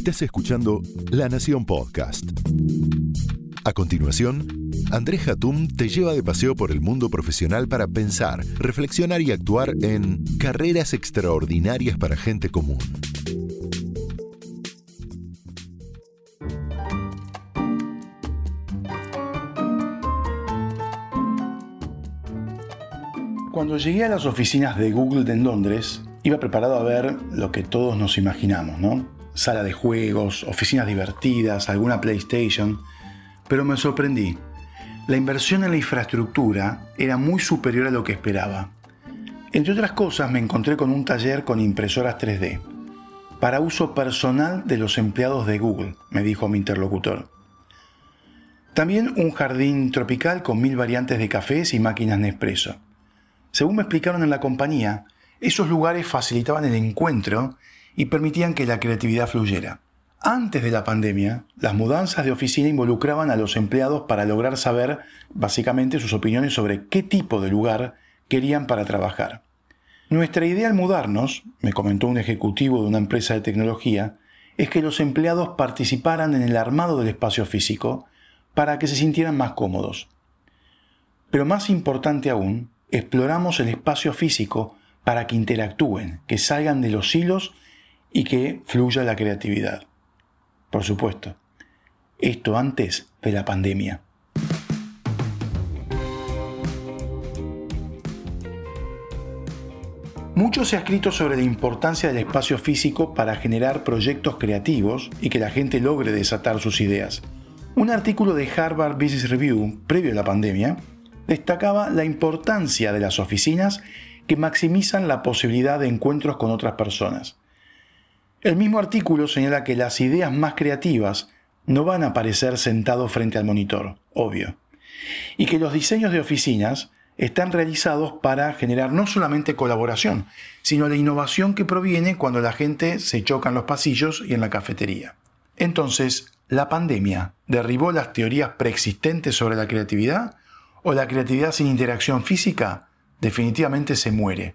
Estás escuchando La Nación Podcast. A continuación, Andrés Hatum te lleva de paseo por el mundo profesional para pensar, reflexionar y actuar en carreras extraordinarias para gente común. Cuando llegué a las oficinas de Google en Londres, iba preparado a ver lo que todos nos imaginamos, ¿no? Sala de juegos, oficinas divertidas, alguna PlayStation, pero me sorprendí. La inversión en la infraestructura era muy superior a lo que esperaba. Entre otras cosas, me encontré con un taller con impresoras 3D, para uso personal de los empleados de Google, me dijo mi interlocutor. También un jardín tropical con mil variantes de cafés y máquinas Nespresso. Según me explicaron en la compañía, esos lugares facilitaban el encuentro y permitían que la creatividad fluyera. Antes de la pandemia, las mudanzas de oficina involucraban a los empleados para lograr saber básicamente sus opiniones sobre qué tipo de lugar querían para trabajar. Nuestra idea al mudarnos, me comentó un ejecutivo de una empresa de tecnología, es que los empleados participaran en el armado del espacio físico para que se sintieran más cómodos. Pero más importante aún, exploramos el espacio físico para que interactúen, que salgan de los hilos y que fluya la creatividad. Por supuesto, esto antes de la pandemia. Mucho se ha escrito sobre la importancia del espacio físico para generar proyectos creativos y que la gente logre desatar sus ideas. Un artículo de Harvard Business Review, previo a la pandemia, destacaba la importancia de las oficinas que maximizan la posibilidad de encuentros con otras personas. El mismo artículo señala que las ideas más creativas no van a aparecer sentados frente al monitor, obvio, y que los diseños de oficinas están realizados para generar no solamente colaboración, sino la innovación que proviene cuando la gente se choca en los pasillos y en la cafetería. Entonces, ¿la pandemia derribó las teorías preexistentes sobre la creatividad? ¿O la creatividad sin interacción física definitivamente se muere?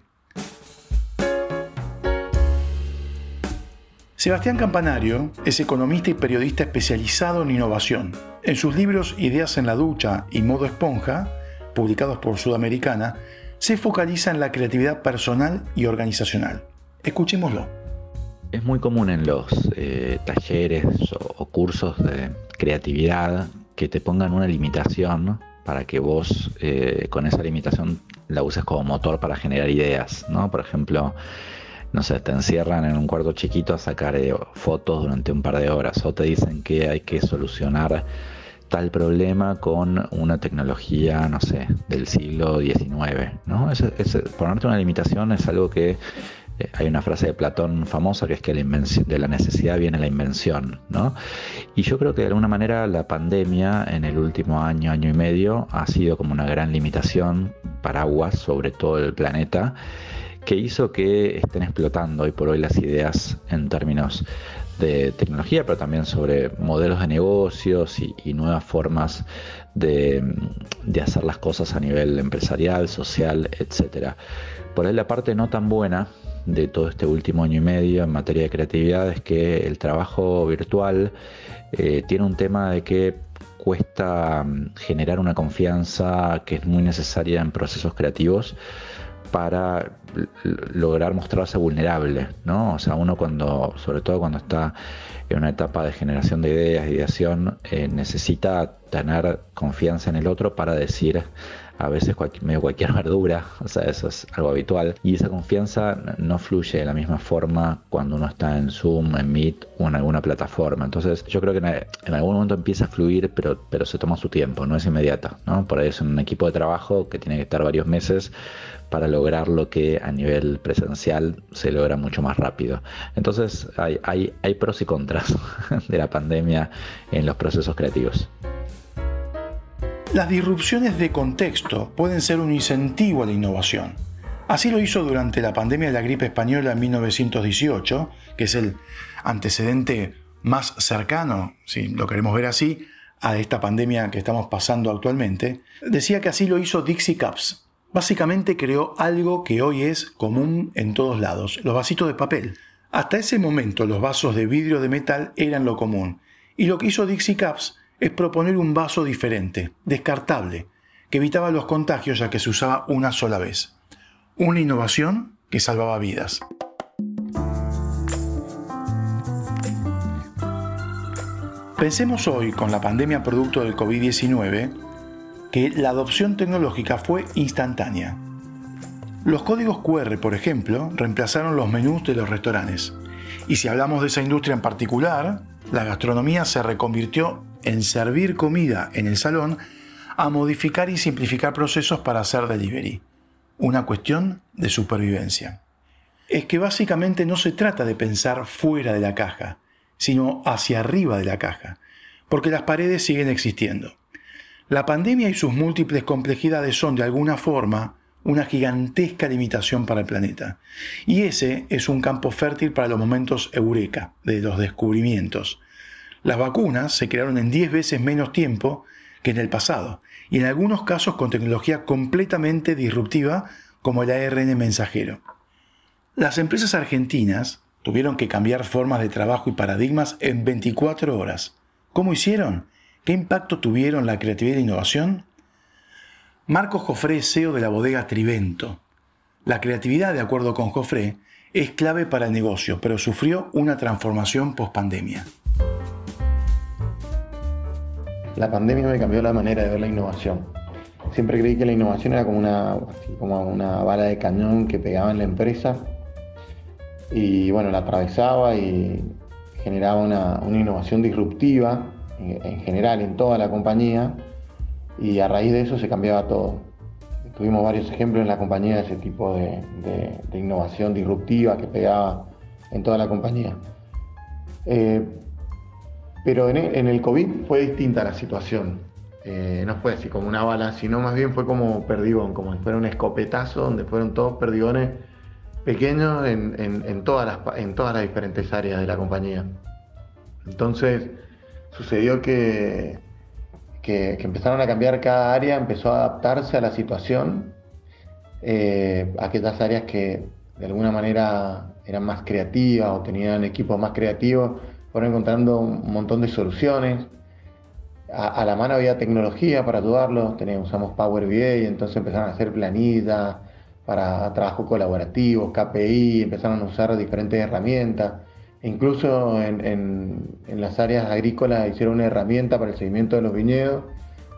Sebastián Campanario es economista y periodista especializado en innovación. En sus libros Ideas en la ducha y Modo esponja, publicados por Sudamericana, se focaliza en la creatividad personal y organizacional. Escuchémoslo. Es muy común en los eh, talleres o, cursos de creatividad que te pongan una limitación para que vos eh, con esa limitación la uses como motor para generar ideas, ¿no? Por ejemplo, no sé, te encierran en un cuarto chiquito a sacar eh, fotos durante un par de horas o te dicen que hay que solucionar tal problema con una tecnología, no sé, del siglo XIX, ¿no? ponerte una limitación es algo que eh, hay una frase de Platón famosa que es que la de la necesidad viene la invención, ¿no? Y yo creo que de alguna manera la pandemia en el último año, año y medio, ha sido como una gran limitación, paraguas sobre todo el planeta, que hizo que estén explotando hoy por hoy las ideas en términos de tecnología, pero también sobre modelos de negocios y, nuevas formas de, hacer las cosas a nivel empresarial, social, etc. Por ahí la parte no tan buena de todo este último año y medio en materia de creatividad es que el trabajo virtual eh, tiene un tema de que cuesta mm, generar una confianza que es muy necesaria en procesos creativos para lograr mostrarse vulnerable, ¿no? O sea, uno cuando, sobre todo cuando está en una etapa de generación de ideas, ideación, eh, necesita tener confianza en el otro para decir a veces medio cualquier verdura, o sea, eso es algo habitual. Y esa confianza no fluye de la misma forma cuando uno está en Zoom, en Meet o en alguna plataforma. Entonces yo creo que en algún momento empieza a fluir, pero, pero se toma su tiempo, no es inmediata. ¿no? Por ahí es un equipo de trabajo que tiene que estar varios meses para lograr lo que a nivel presencial se logra mucho más rápido. Entonces hay, hay, hay pros y contras de la pandemia en los procesos creativos. Las disrupciones de contexto pueden ser un incentivo a la innovación. Así lo hizo durante la pandemia de la gripe española en 1918, que es el antecedente más cercano, si lo queremos ver así, a esta pandemia que estamos pasando actualmente. Decía que así lo hizo Dixie Cups. Básicamente creó algo que hoy es común en todos lados, los vasitos de papel. Hasta ese momento los vasos de vidrio de metal eran lo común, y lo que hizo Dixie Caps es proponer un vaso diferente, descartable, que evitaba los contagios ya que se usaba una sola vez. Una innovación que salvaba vidas. Pensemos hoy, con la pandemia producto del COVID-19, que la adopción tecnológica fue instantánea. Los códigos QR, por ejemplo, reemplazaron los menús de los restaurantes. Y si hablamos de esa industria en particular, la gastronomía se reconvirtió en servir comida en el salón a modificar y simplificar procesos para hacer delivery. Una cuestión de supervivencia. Es que básicamente no se trata de pensar fuera de la caja, sino hacia arriba de la caja, porque las paredes siguen existiendo. La pandemia y sus múltiples complejidades son de alguna forma una gigantesca limitación para el planeta. Y ese es un campo fértil para los momentos eureka, de los descubrimientos. Las vacunas se crearon en 10 veces menos tiempo que en el pasado, y en algunos casos con tecnología completamente disruptiva como el ARN mensajero. Las empresas argentinas tuvieron que cambiar formas de trabajo y paradigmas en 24 horas. ¿Cómo hicieron? ¿Qué impacto tuvieron la creatividad e innovación? Marcos Jofré CEO de la bodega Trivento. La creatividad, de acuerdo con Jofré, es clave para el negocio, pero sufrió una transformación post-pandemia. La pandemia me cambió la manera de ver la innovación. Siempre creí que la innovación era como una, como una bala de cañón que pegaba en la empresa y bueno, la atravesaba y generaba una, innovación disruptiva en general en toda la compañía y a raíz de eso se cambiaba todo. Tuvimos varios ejemplos en la compañía de ese tipo de, innovación disruptiva que pegaba en toda la compañía. Eh, pero en el, COVID fue distinta la situación. Eh, no fue así como una bala, sino más bien fue como perdigón, como si fuera un escopetazo donde fueron todos perdigones pequeños en, todas las, en todas las diferentes áreas de la compañía. Entonces sucedió que que, empezaron a cambiar cada área, empezó a adaptarse a la situación, eh, aquellas áreas que de alguna manera eran más creativas o tenían equipos más creativos, fueron encontrando un montón de soluciones. A, la mano había tecnología para ayudarlos, teníamos, usamos Power BI, entonces empezaron a hacer planillas para trabajo colaborativo, KPI, empezaron a usar diferentes herramientas. Incluso en, las áreas agrícolas hicieron una herramienta para el seguimiento de los viñedos,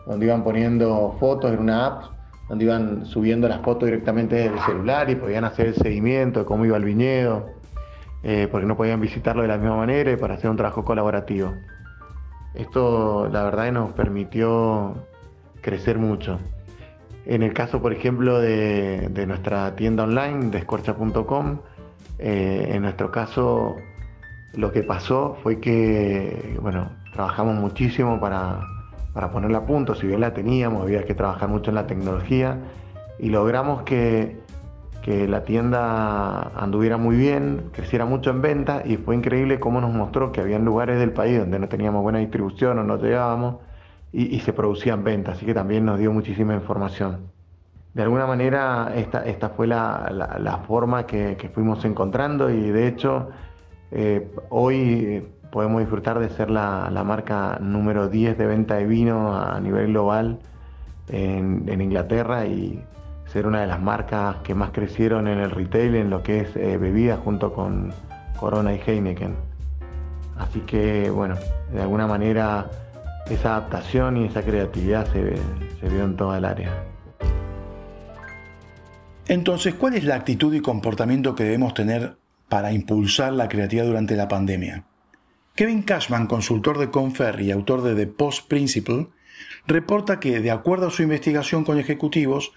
donde iban poniendo fotos en una app, donde iban subiendo las fotos directamente desde el celular y podían hacer el seguimiento de cómo iba el viñedo, eh, porque no podían visitarlo de la misma manera y para hacer un trabajo colaborativo. Esto la verdad nos permitió crecer mucho. En el caso, por ejemplo, de, nuestra tienda online, de escorcha.com, eh, en nuestro caso lo que pasó fue que, bueno, trabajamos muchísimo para, ponerla a punto, si bien la teníamos, había que trabajar mucho en la tecnología y logramos que, la tienda anduviera muy bien, creciera mucho en venta y fue increíble cómo nos mostró que había lugares del país donde no teníamos buena distribución o no llegábamos y, se producían ventas, así que también nos dio muchísima información. De alguna manera esta, esta fue la, forma que, que fuimos encontrando y de hecho eh, hoy podemos disfrutar de ser la, marca número 10 de venta de vino a nivel global en, Inglaterra y ser una de las marcas que más crecieron en el retail en lo que es eh, bebidas junto con Corona y Heineken. Así que bueno, de alguna manera esa adaptación y esa creatividad se, se vio en toda el área. Entonces, ¿cuál es la actitud y comportamiento que debemos tener para impulsar la creatividad durante la pandemia. Kevin Cashman, consultor de Confer y autor de The Post Principle, reporta que, de acuerdo a su investigación con ejecutivos,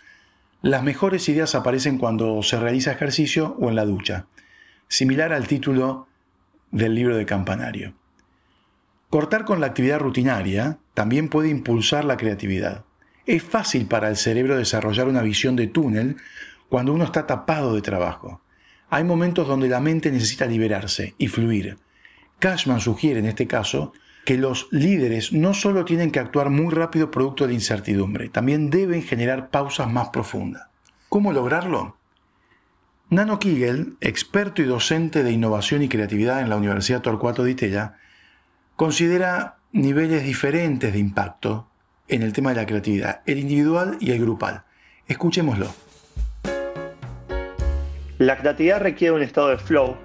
las mejores ideas aparecen cuando se realiza ejercicio o en la ducha, similar al título del libro de Campanario. Cortar con la actividad rutinaria también puede impulsar la creatividad. Es fácil para el cerebro desarrollar una visión de túnel cuando uno está tapado de trabajo. Hay momentos donde la mente necesita liberarse y fluir. Cashman sugiere en este caso que los líderes no solo tienen que actuar muy rápido producto de incertidumbre, también deben generar pausas más profundas. ¿Cómo lograrlo? Nano Kigel, experto y docente de innovación y creatividad en la Universidad Torcuato Di Tella, considera niveles diferentes de impacto en el tema de la creatividad, el individual y el grupal. Escuchémoslo. La creatividad requiere un estado de flow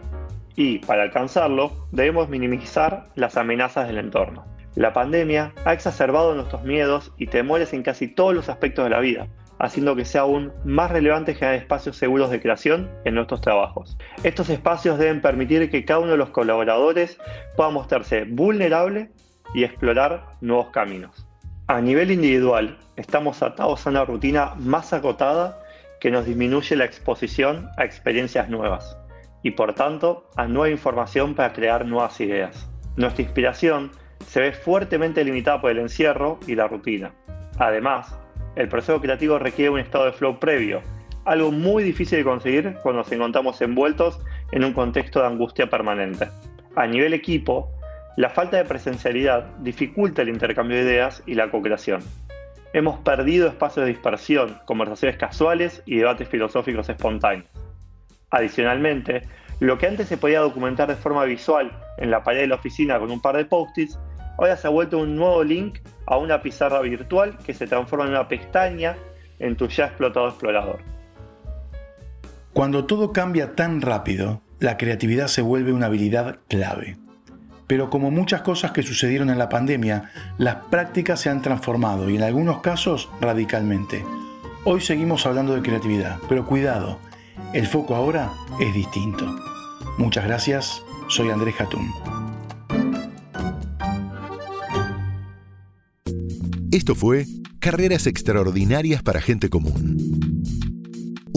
y, para alcanzarlo, debemos minimizar las amenazas del entorno. La pandemia ha exacerbado nuestros miedos y temores en casi todos los aspectos de la vida, haciendo que sea aún más relevante generar espacios seguros de creación en nuestros trabajos. Estos espacios deben permitir que cada uno de los colaboradores pueda mostrarse vulnerable y explorar nuevos caminos. A nivel individual, estamos atados a una rutina más acotada que nos disminuye la exposición a experiencias nuevas y por tanto a nueva información para crear nuevas ideas. Nuestra inspiración se ve fuertemente limitada por el encierro y la rutina. Además, el proceso creativo requiere un estado de flow previo, algo muy difícil de conseguir cuando nos encontramos envueltos en un contexto de angustia permanente. A nivel equipo, la falta de presencialidad dificulta el intercambio de ideas y la co-creación. Hemos perdido espacios de dispersión, conversaciones casuales y debates filosóficos espontáneos. Adicionalmente, lo que antes se podía documentar de forma visual en la pared de la oficina con un par de post-its, ahora se ha vuelto un nuevo link a una pizarra virtual que se transforma en una pestaña en tu ya explotado explorador. Cuando todo cambia tan rápido, la creatividad se vuelve una habilidad clave. Pero como muchas cosas que sucedieron en la pandemia, las prácticas se han transformado y en algunos casos radicalmente. Hoy seguimos hablando de creatividad, pero cuidado, el foco ahora es distinto. Muchas gracias, soy Andrés Jatún. Esto fue Carreras Extraordinarias para Gente Común.